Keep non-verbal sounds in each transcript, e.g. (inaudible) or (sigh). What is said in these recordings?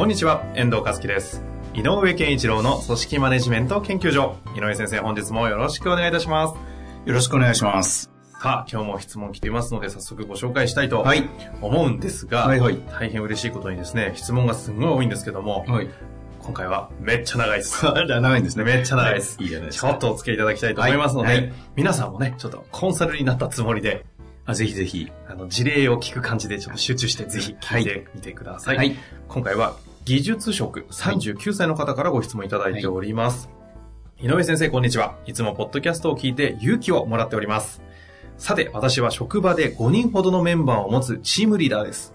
こんにちは、遠藤和樹です。井上健一郎の組織マネジメント研究所。井上先生、本日もよろしくお願いいたします。よろしくお願いします。さあ、今日も質問来ていますので、早速ご紹介したいとはい思うんですが、はいはい大変嬉しいことにですね、質問がすごい多いんですけども、はい。今回はめっちゃ長いです。(laughs) 長いんですね。めっちゃ長いです。いいじゃないですか。ちょっとお付き合いいただきたいと思いますので、はいはい皆さんもね、ちょっとコンサルになったつもりで、あ、ぜひぜひ。あの、事例を聞く感じでちょっと集中してぜひ聞いてみてください。はい。今回は技術職39歳の方からご質問いただいております。井上先生、こんにちは。いつもポッドキャストを聞いて勇気をもらっております。さて、私は職場で5人ほどのメンバーを持つチームリーダーです。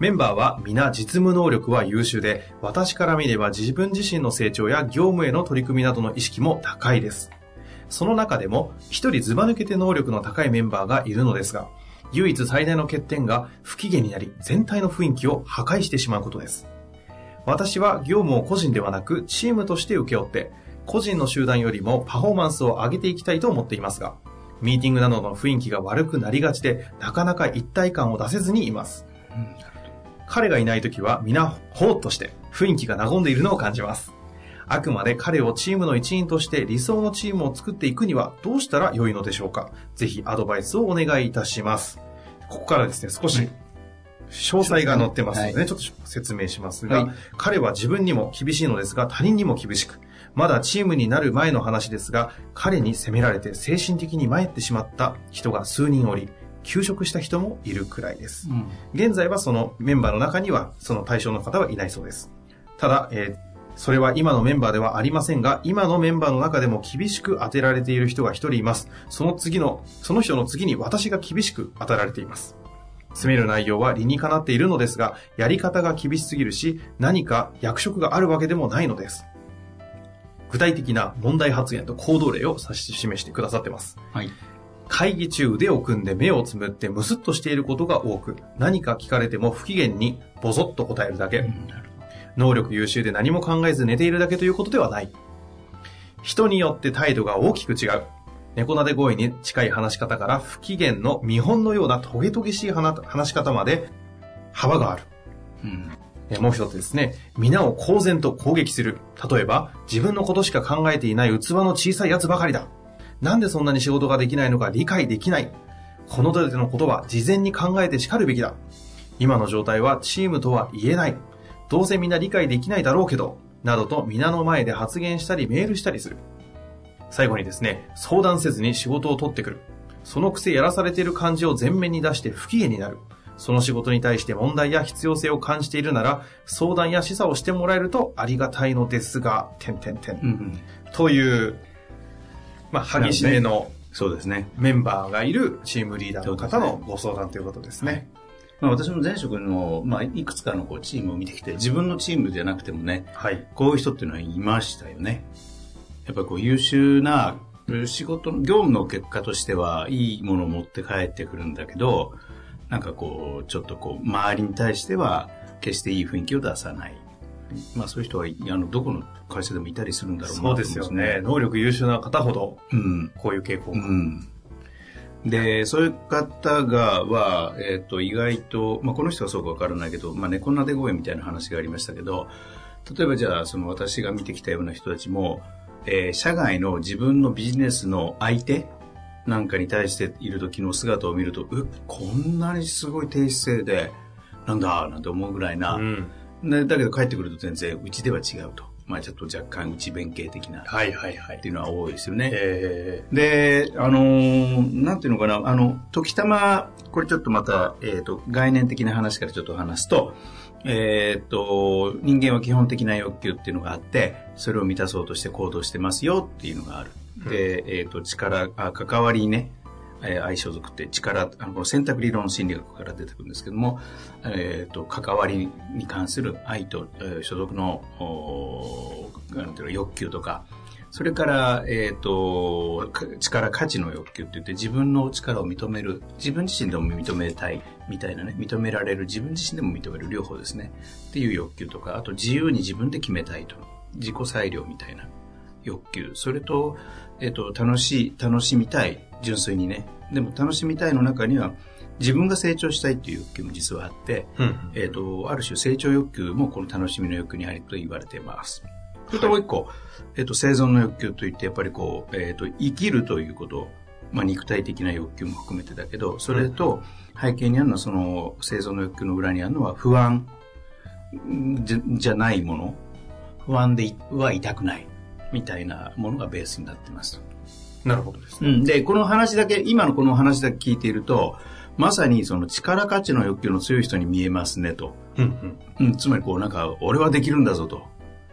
メンバーは皆実務能力は優秀で、私から見れば自分自身の成長や業務への取り組みなどの意識も高いです。その中でも、一人ズバ抜けて能力の高いメンバーがいるのですが、唯一最大の欠点が不機嫌になり、全体の雰囲気を破壊してしまうことです。私は業務を個人ではなくチームとして請け負って、個人の集団よりもパフォーマンスを上げていきたいと思っていますが、ミーティングなどの雰囲気が悪くなりがちで、なかなか一体感を出せずにいます。彼がいない時は皆ほーっとして雰囲気が和んでいるのを感じます。あくまで彼をチームの一員として理想のチームを作っていくにはどうしたら良いのでしょうかぜひアドバイスをお願いいたします。ここからですね、少し詳細が載ってますのでね、はいちょっと説明しますが、はい彼は自分にも厳しいのですが他人にも厳しく、まだチームになる前の話ですが、彼に責められて精神的に参ってしまった人が数人おり、休職した人もいるくらいです。うん。現在はそのメンバーの中にはその対象の方はいないそうです。ただ、えーそれは今のメンバーではありませんが、今のメンバーの中でも厳しく当てられている人が一人います。その次の、その人の次に私が厳しく当たられています。詰める内容は理にかなっているのですが、やり方が厳しすぎるし、何か役職があるわけでもないのです。具体的な問題発言と行動例を指し示してくださってます。はい。会議中腕を組んで目をつむってムスッとしていることが多く、何か聞かれても不機嫌にボソッと答えるだけ。能力優秀で何も考えず寝ているだけということではない。人によって態度が大きく違う。猫なで声に近い話し方から不機嫌の見本のようなトゲトゲしい話話し方まで幅がある。うん。えもう一つですね、皆を公然と攻撃する。例えば、自分のことしか考えていない器の小さい奴ばかりだ。なんでそんなに仕事ができないのか理解できない。この手のことは事前に考えて叱るべきだ。今の状態はチームとは言えない。どうせみんな理解できないだろうけど、などと皆の前で発言したりメールしたりする。最後にですね、相談せずに仕事を取ってくる。そのくせやらされている感じを前面に出して不機嫌になる。その仕事に対して問題や必要性を感じているなら、相談や示唆をしてもらえるとありがたいのですが、点々点。うん。という、まあ、激しめのそうですね。メンバーがいるチームリーダーの方のご相談ということですね。まあ私も前職の、まあいくつかのこうチームを見てきて、自分のチームじゃなくてもね、はい。こういう人っていうのはいましたよね。やっぱりこう優秀な仕事の、業務の結果としてはいいものを持って帰ってくるんだけど、なんかこう、ちょっとこう、周りに対しては決していい雰囲気を出さない。まあそういう人は、あの、どこの会社でもいたりするんだろうなとそう思ですよね。。能力優秀な方ほど、うん。こういう傾向が。うん。で、そういう方が、は、えっ、と、意外と、まあ、この人はそうかわからないけど、まあ、猫なで声みたいな話がありましたけど、例えばじゃあ、その私が見てきたような人たちも、えー社外の自分のビジネスの相手なんかに対している時の姿を見ると、うこんなにすごい低姿勢で、なんだ、なんて思うぐらいな、うん。でだけど帰ってくると全然、うちでは違うと。まあ、ちょっと若干内弁慶的な、はいはいはいって。いうのは多いですよね。えで、あのーなんていうのかな、あの、時たま、これちょっとまた、えっ、と、概念的な話からちょっと話すと、えっ、と、人間は基本的な欲求っていうのがあって、それを満たそうとして行動してますよっていうのがある。で、えっ、と、力、あ、関わりね、えー愛所属って力、あの、この選択理論心理学から出てくるんですけども、えっ、と、関わりに関する愛と、えー所属の、おーなんていうの、欲求とか、それから、えっ、と、か力、価値の欲求って言って自分の力を認める、自分自身でも認めたいみたいなね、認められる、自分自身でも認める両方ですね。っていう欲求とか、あと自由に自分で決めたいと。自己裁量みたいな欲求。それと、えっ、と、楽しい、楽しみたい。純粋にね。でも楽しみたいの中には、自分が成長したいっていう欲求も実はあって、うん。えっ、と、ある種成長欲求もこの楽しみの欲求にありと言われています。それともう一個、えっ、と、生存の欲求といって、やっぱりこう、えっ、と、生きるということ、まあ、肉体的な欲求も含めてだけど、それと背景にあるのは、その生存の欲求の裏にあるのは不安じゃじゃないもの、不安でいはいたくない、みたいなものがベースになってますと。なるほどですね。うん、で、この話だけ、今のこの話だけ聞いていると、まさにその力価値の欲求の強い人に見えますねと。うんうん。うん、つまりこうなんか、俺はできるんだぞと。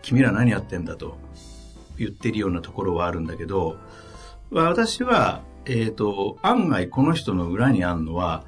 君ら何やってんだと言ってるようなところはあるんだけど、私は、えっ、と、案外この人の裏にあるのは、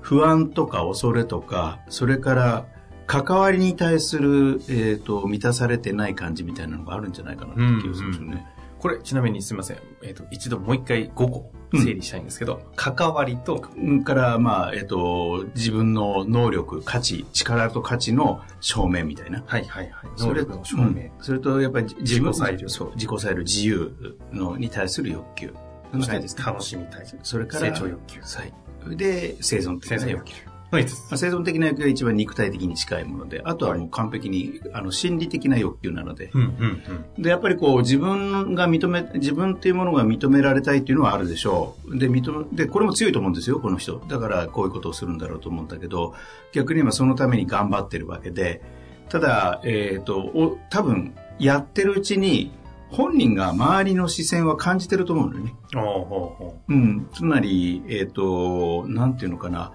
不安とか恐れとか、それから関わりに対する、えっ、と、満たされてない感じみたいなのがあるんじゃないかなって気がするんですよね。これ、ちなみにすみません。えっ、と、一度もう一回5個整理したいんですけど、関わりと、うんから、まあ、えっ、と、自分の能力、価値、力と価値の証明みたいな。はいはいはい。それ能力の証明。うんそれと、やっぱり自分自己裁量そう、自己裁量、自由のに対する欲求。そしてはい楽しみたい。それから、成長欲求。はい。で、生存的な欲求。の5つまあ生存的な欲求が一番肉体的に近いもので、あとはもう完璧に、あの、心理的な欲求なので、うんうんうん。で、やっぱりこう、自分が認め、自分っていうものが認められたいっていうのはあるでしょう。で、認め、で、これも強いと思うんですよ、この人。だから、こういうことをするんだろうと思うんだけど、逆に今そのために頑張ってるわけで、ただ、えっ、と、お、多分、やってるうちに、本人が周りの視線は感じてると思うのよね。おうん。つまり、えっ、と、なんていうのかな。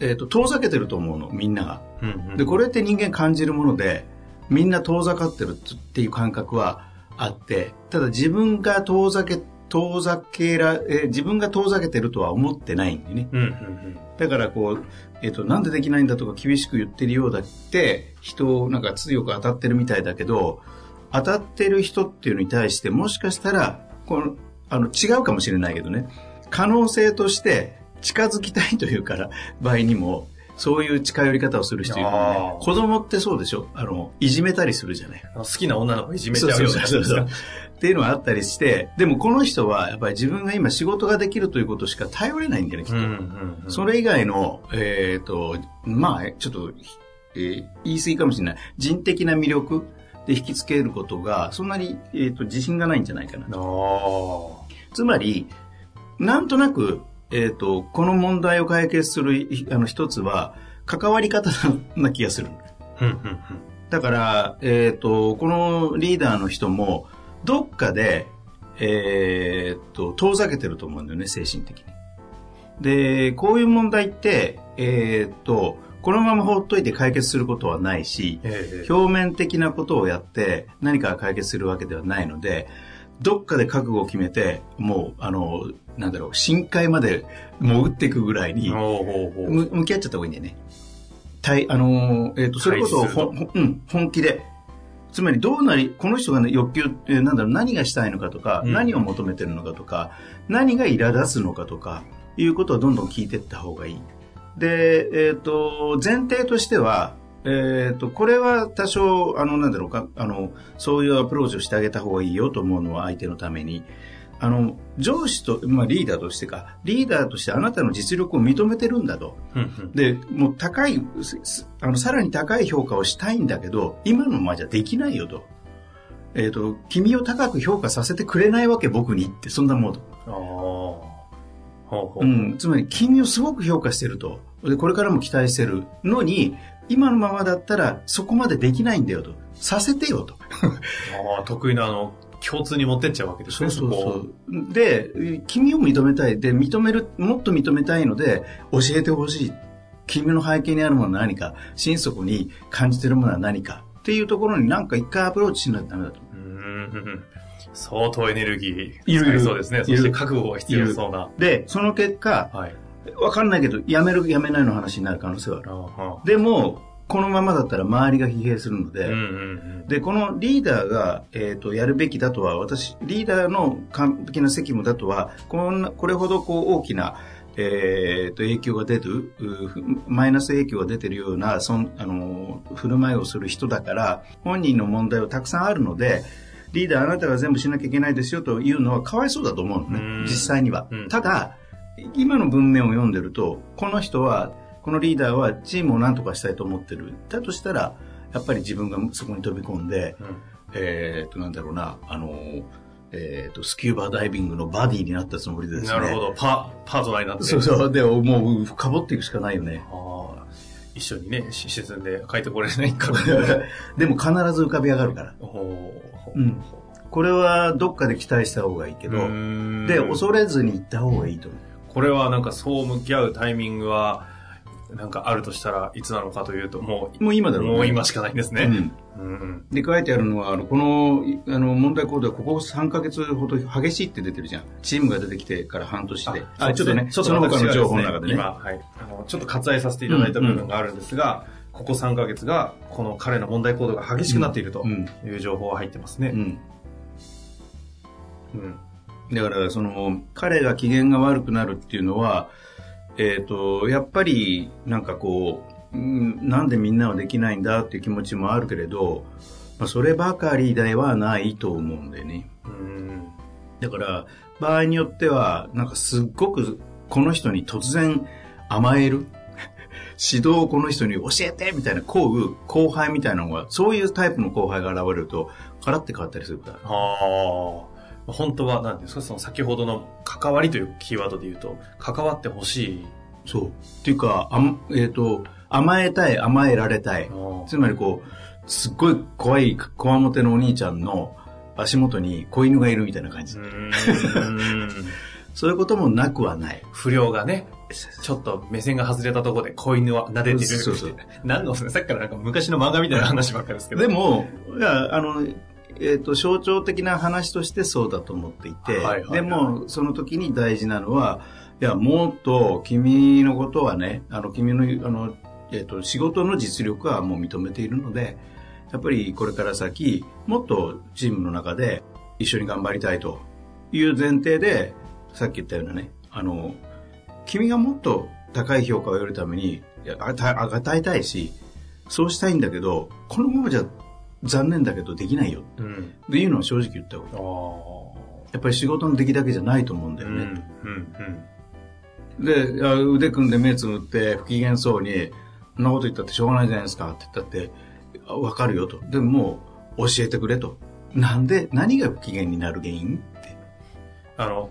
えっ、と、遠ざけてると思うの、みんなが。う。うんうん。で、これって人間感じるもので、みんな遠ざかってるっていう感覚はあって、ただ自分が遠ざけ、遠ざけら、えー自分が遠ざけてるとは思ってないんでね。うんうんだからこう、えっ、と、なんでできないんだとか厳しく言ってるようだって、人をなんか強く当たってるみたいだけど、当たってる人っていうのに対してもしかしたら、この、あの、違うかもしれないけどね、可能性として近づきたいというから、(laughs) 場合にも、そういう近寄り方をする人いるねー。子供ってそうでしょ？あの、いじめたりするじゃない。好きな女の子いじめちゃうそうそうそうっていうのがあったりして、でもこの人はやっぱり自分が今仕事ができるということしか頼れないんだよね、きっと。うんうんうん。それ以外の、えっ、と、まあ、ちょっと、えー言い過ぎかもしれない。人的な魅力で引きつけることが、そんなに、えっ、と、自信がないんじゃないかな。ああ。つまり、なんとなく、えっ、と、この問題を解決する、いあの、一つは、関わり方な気がする。だから、えっ、と、このリーダーの人も、どっかで、えっ、と、遠ざけてると思うんだよね、精神的に。で、こういう問題って、えっ、と、このまま放っといて解決することはないし、ええ表面的なことをやって何か解決するわけではないので、どっかで覚悟を決めて、もう、あの、なんだろう、深海まで潜っていくぐらいに、向き合っちゃった方がいいんだよね。対、あのー、えっ、と、それこそ、ほうん、本気で。つまり、どうなり、この人が、ね、欲求って、なんだろう、何がしたいのかとか、うん何を求めてるのかとか、何が苛立つのかとか、いうことをどんどん聞いていった方がいい。で、えっ、と、前提としては、えっ、と、これは多少、あの、なんだろうか、あの、そういうアプローチをしてあげた方がいいよと思うのは相手のために。あの、上司と、まあ、リーダーとしてか、リーダーとしてあなたの実力を認めてるんだと。うんうんで、もう高い、あの、さらに高い評価をしたいんだけど、今のままじゃできないよと。えっ、と、君を高く評価させてくれないわけ、僕にって、そんなモード。ああ。ほうほう。うん。つまり、君をすごく評価してると。で、これからも期待してるのに、今のままだったら、そこまでできないんだよと。させてよと。(laughs) ああ、得意なあの、共通に持ってっちゃうわけですね、こう。で、君を認めたい。で、認める、もっと認めたいので、教えてほしい。君の背景にあるものは何か、心底に感じてるものは何か。っていうところになんか一回アプローチしないとダメだと。うんうんうん相当エネルギーいるそうですね。そして覚悟が必要そうな。で、その結果、はい。わかんないけど、辞める、辞めないの話になる可能性はある。でも、このままだったら周りが疲弊するので、うんうんうん。で、このリーダーが、えっ、と、やるべきだとは、私、リーダーの完璧な責務だとは、こんな、これほどこう大きな、えっ、と、影響が出る、うマイナス影響が出てるような、そん、あの、振る舞いをする人だから、本人の問題はたくさんあるので、リーダーあなたが全部しなきゃいけないですよというのはかわいそうだと思うのうねん、実際にはうん。ただ、今の文面を読んでると、この人は、このリーダーはチームを何とかしたいと思ってる。だとしたら、やっぱり自分がそこに飛び込んで、うんえーっと、なんだろうな、あの、えーっと、スキューバダイビングのバディになったつもりでですね。なるほど。パ、パートナーになって。そうそう。で、もう、深掘っていくしかないよね。ああ一緒にね、し沈んで帰ってこれないか (laughs) でも必ず浮かび上がるから。ほううんこれはどっかで期待した方がいいけど、で、恐れずに行った方がいいと思う。これはなんかそう向き合うタイミングは、なんかあるとしたらいつなのかというと、もう、もう今だろうね。もう今しかないんですね。うん。うんうん。で、書いてあるのは、あの、この、いあの、問題行動はここ3ヶ月ほど激しいって出てるじゃん。チームが出てきてから半年で。あ、ちょっとね、ちょっとその他の情報の中でね。今、はい。あの、ちょっと割愛させていただいた部分があるんですが、ここ3ヶ月が、この彼の問題行動が激しくなっているとうん。いう情報が入ってますね。うん。うん。だから、その、彼が機嫌が悪くなるっていうのは、えっ、と、やっぱり、なんかこう、うんなんでみんなはできないんだっていう気持ちもあるけれど、まあ、そればかりではないと思うんだよね。うん。だから、場合によっては、なんかすっごく、この人に突然甘える？(laughs) 指導をこの人に教えてみたいな、こう、後輩みたいなのが、そういうタイプの後輩が現れると、ガラって変わったりするから。ああ。本当は何ですか？その先ほどの関わりというキーワードで言うと、関わってほしい。そう。っていうか、あんえっ、と、甘えたい、甘えられたい。つまりこう、すっごい怖い、こわもてのお兄ちゃんの足元に子犬がいるみたいな感じ。(laughs) そういうこともなくはない。不良がね、ちょっと目線が外れたところで子犬は撫でてる。そうそう何の、さっきからなんか昔の漫画みたいな話ばっかりですけど。でも、いや、あの、えっ、と、象徴的な話としてそうだと思っていて、はいはいはい。でも、その時に大事なのは、いや、もっと君のことはね、あの、君の、あの、えっ、と、仕事の実力はもう認めているので、やっぱりこれから先、もっとチームの中で一緒に頑張りたいという前提で、さっき言ったようなね、あの、君がもっと高い評価を得るために、与えたいし、そうしたいんだけど、このままじゃ残念だけどできないようん。っていうのは正直言った方がやっぱり仕事の出来だけじゃないと思うんだ。よね。うん。で、腕組んで目つむって不機嫌そうに、そんなこと言ったってしょうがないじゃないですかって言ったって、あわかるよと。でももう教えてくれと。なんで、何が不機嫌になる原因？って。あの、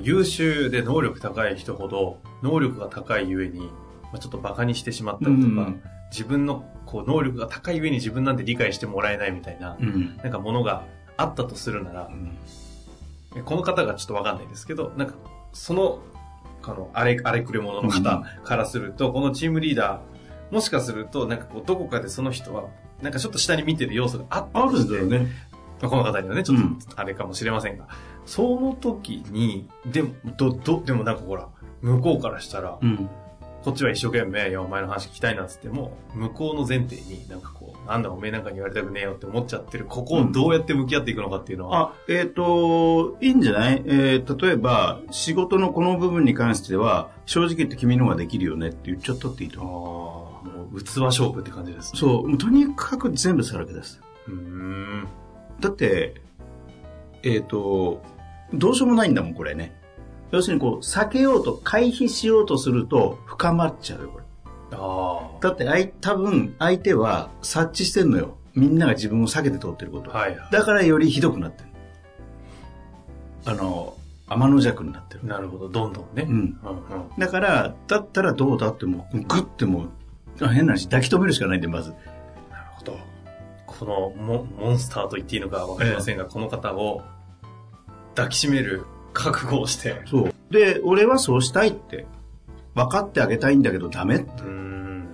優秀で能力高い人ほど、能力が高いゆえに、まあ、ちょっと馬鹿にしてしまったりとか、うん自分のこう能力が高いゆえに自分なんて理解してもらえないみたいな、うん。なんかものがあったとするなら、この方がちょっとわかんないですけど、なんか、その、あの、あれ、あれくれ者の方からすると、このチームリーダー、もしかすると、なんかこう、どこかでその人は、なんかちょっと下に見てる要素があったあとしてるんだよね。まあこの方にはね、ちょっうんとあれかもしれませんが、その時に、でも、ど、ど、でもなんかほら、向こうからしたら、うん。こっちは一生懸命、いや、お前の話聞きたいなっつっても、向こうの前提になんかこう、なんだおめえなんかに言われたくねえよって思っちゃってる、ここをどうやって向き合っていくのかっていうのは、あ、えっ、と、いいんじゃない？えー例えば、仕事のこの部分に関しては、正直言って君の方ができるよねって言っちゃったっていいとああ、思う。もう器勝負って感じですね。そう、もうとにかく全部さらけ出す。う。ん。だって、えっ、と、どうしようもないんだもん、これね。要するにこう、避けようと、回避しようとすると、深まっちゃうよ、これ。あだって、あい、多分、相手は察知してんのよ。みんなが自分を避けて通ってること。あ。はい。だからよりひどくなってる。あの、天の弱になってる。なるほど、どんどんね。うん。うんうん。だから、だったらどうだってもう、グッてもう、あ変な話、抱き留めるしかないんで、まず。なるほど。このモモンスターと言っていいのかわかりませんが、この方を抱きしめる覚悟をして、そう。で、俺はそうしたいって。分かってあげたいんだけどダメ。うーん。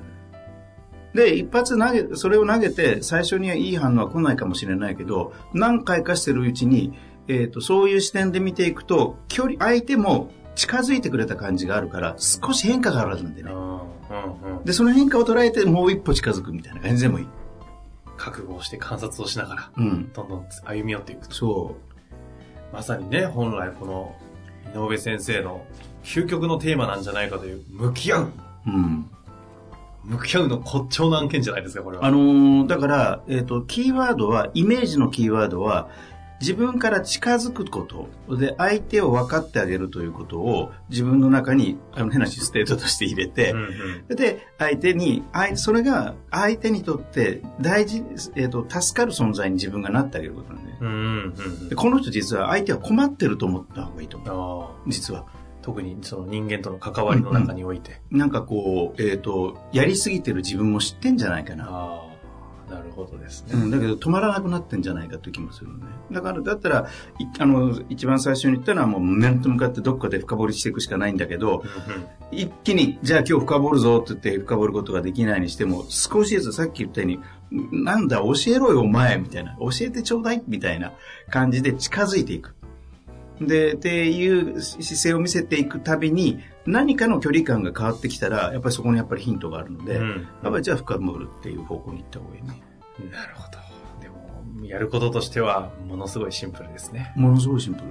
で、一発投げ、それを投げて、最初にはいい反応は来ないかもしれないけど、何回かしてるうちに、えっ、と、そういう視点で見ていくと、距離、相手も近づいてくれた感じがあるから、少し変化があるんでね。うんうんうんで、その変化を捉えて、もう一歩近づくみたいな感じでもいい。覚悟をして観察をしながら、うん。どんどん歩み寄っていくと。そまさにね、本来この井上先生の究極のテーマなんじゃないかという、向き合う。う。うん。向き合うの骨頂の案件じゃないですか、これは。あのーだから、えっ、と、キーワードは、イメージのキーワードは、自分から近づくこと、で、相手を分かってあげるということを、自分の中に、あの、変なしステートとして入れて、うんうんで、相手に、それが相手にとって大事、えっ、と、助かる存在に自分がなってあげることなんで。うんうんうんでこの人実は相手は困ってると思った方がいいと思う。実は。特にその人間との関わりの中において。なんかこう、えっ、と、やりすぎてる自分も知ってんじゃないかな。なるほどですね。うん、だけど止まらなくなってんじゃないかという気もするのね。だから、だったら、いあの、一番最初に言ったのはもう面と向かってどっかで深掘りしていくしかないんだけど、一気に、じゃあ今日深掘るぞって言って深掘ることができないにしても、少しずつさっき言ったように、なんだ、教えろよお前、みたいな。教えてちょうだい、みたいな感じで近づいていく。で、っていう姿勢を見せていくたびに、何かの距離感が変わってきたら、やっぱりそこにやっぱりヒントがあるので、うんやっぱりじゃあ深掘るっていう方向に行った方がいいね。なるほど。でも、やることとしては、ものすごいシンプルですね。ものすごいシンプ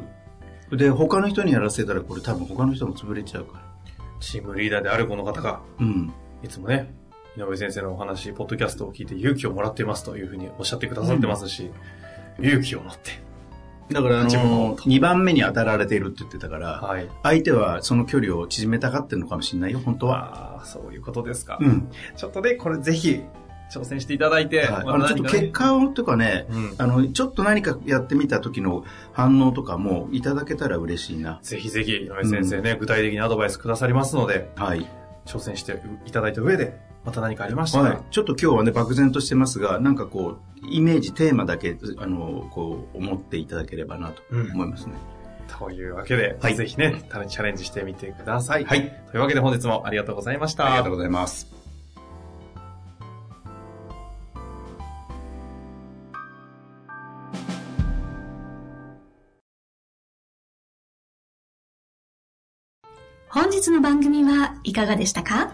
ル。で、他の人にやらせたら、これ多分他の人も潰れちゃうから。チームリーダーであるこの方が、うん。いつもね、井上先生のお話、ポッドキャストを聞いて勇気をもらっていますというふうにおっしゃってくださってますし、勇気を持って。だから、あ自分もの、2番目に当たられているって言ってたから、はい。相手はその距離を縮めたがってるのかもしれないよ、本当は。ああ、そういうことですか。うん。ちょっとね、これぜひ、挑戦していただいて、はい、まあのちょっと結果をとかね、ねうん。あの、ちょっと何かやってみた時の反応とかもいただけたら嬉しいな。ぜひぜひ、井上先生ね、具体的にアドバイスくださりますので、はい。挑戦していただいた上で、また何かありました？ら、はい。ちょっと今日はね、漠然としてますが、なんかこう、イメージ、テーマだけ、あの、こう、思っていただければなとうん思いますね。というわけで、はいぜひね、チャレンジしてみてください。はい。というわけで本日もありがとうございました。ありがとうございます。本日の番組はいかがでしたか？